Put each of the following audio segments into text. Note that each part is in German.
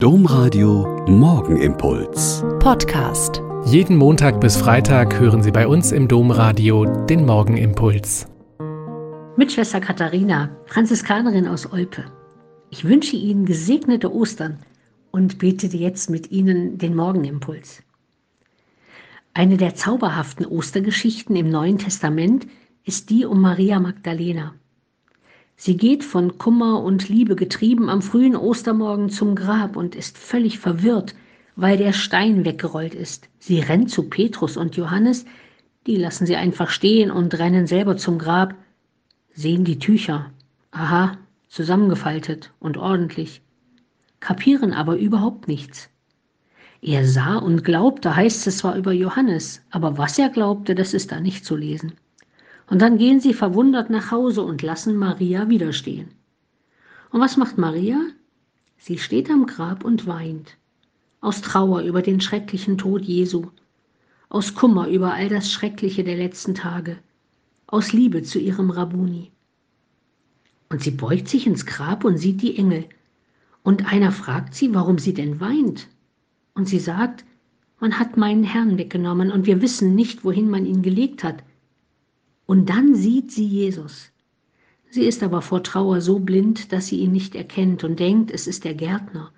Domradio Morgenimpuls. Podcast. Jeden Montag bis Freitag hören Sie bei uns im Domradio den Morgenimpuls. Mit Schwester Katharina, Franziskanerin aus Olpe. Ich wünsche Ihnen gesegnete Ostern und betete jetzt mit Ihnen den Morgenimpuls. Eine der zauberhaften Ostergeschichten im Neuen Testament ist die um Maria Magdalena. Sie geht von Kummer und Liebe getrieben am frühen Ostermorgen zum Grab und ist völlig verwirrt, weil der Stein weggerollt ist. Sie rennt zu Petrus und Johannes, die lassen sie einfach stehen und rennen selber zum Grab, sehen die Tücher. Aha, zusammengefaltet und ordentlich, kapieren aber überhaupt nichts. Er sah und glaubte, heißt es zwar über Johannes, aber was er glaubte, das ist da nicht zu lesen. Und dann gehen sie verwundert nach Hause und lassen Maria widerstehen. Und was macht Maria? Sie steht am Grab und weint. Aus Trauer über den schrecklichen Tod Jesu. Aus Kummer über all das Schreckliche der letzten Tage. Aus Liebe zu ihrem Rabuni. Und sie beugt sich ins Grab und sieht die Engel. Und einer fragt sie, warum sie denn weint. Und sie sagt, man hat meinen Herrn weggenommen und wir wissen nicht, wohin man ihn gelegt hat. Und dann sieht sie Jesus. Sie ist aber vor Trauer so blind, dass sie ihn nicht erkennt und denkt, es ist der Gärtner.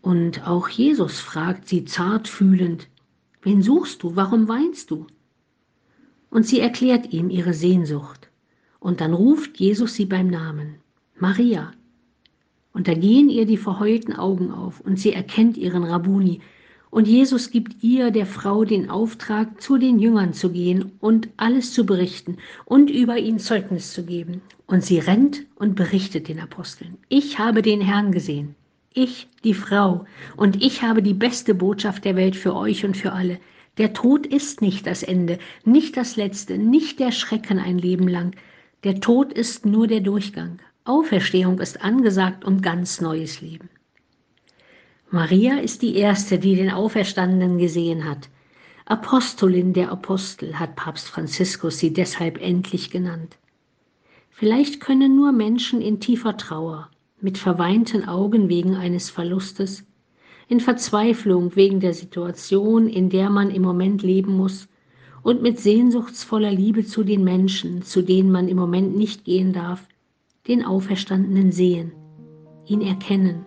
Und auch Jesus fragt sie zart fühlend, wen suchst du, warum weinst du? Und sie erklärt ihm ihre Sehnsucht. Und dann ruft Jesus sie beim Namen, Maria. Und da gehen ihr die verheulten Augen auf und sie erkennt ihren Rabuni, und Jesus gibt ihr, der Frau, den Auftrag, zu den Jüngern zu gehen und alles zu berichten und über ihn Zeugnis zu geben. Und sie rennt und berichtet den Aposteln. Ich habe den Herrn gesehen. Ich, die Frau. Und ich habe die beste Botschaft der Welt für euch und für alle. Der Tod ist nicht das Ende, nicht das Letzte, nicht der Schrecken ein Leben lang. Der Tod ist nur der Durchgang. Auferstehung ist angesagt und ganz neues Leben. Maria ist die Erste, die den Auferstandenen gesehen hat. Apostolin der Apostel hat Papst Franziskus sie deshalb endlich genannt. Vielleicht können nur Menschen in tiefer Trauer, mit verweinten Augen wegen eines Verlustes, in Verzweiflung wegen der Situation, in der man im Moment leben muss, und mit sehnsuchtsvoller Liebe zu den Menschen, zu denen man im Moment nicht gehen darf, den Auferstandenen sehen, ihn erkennen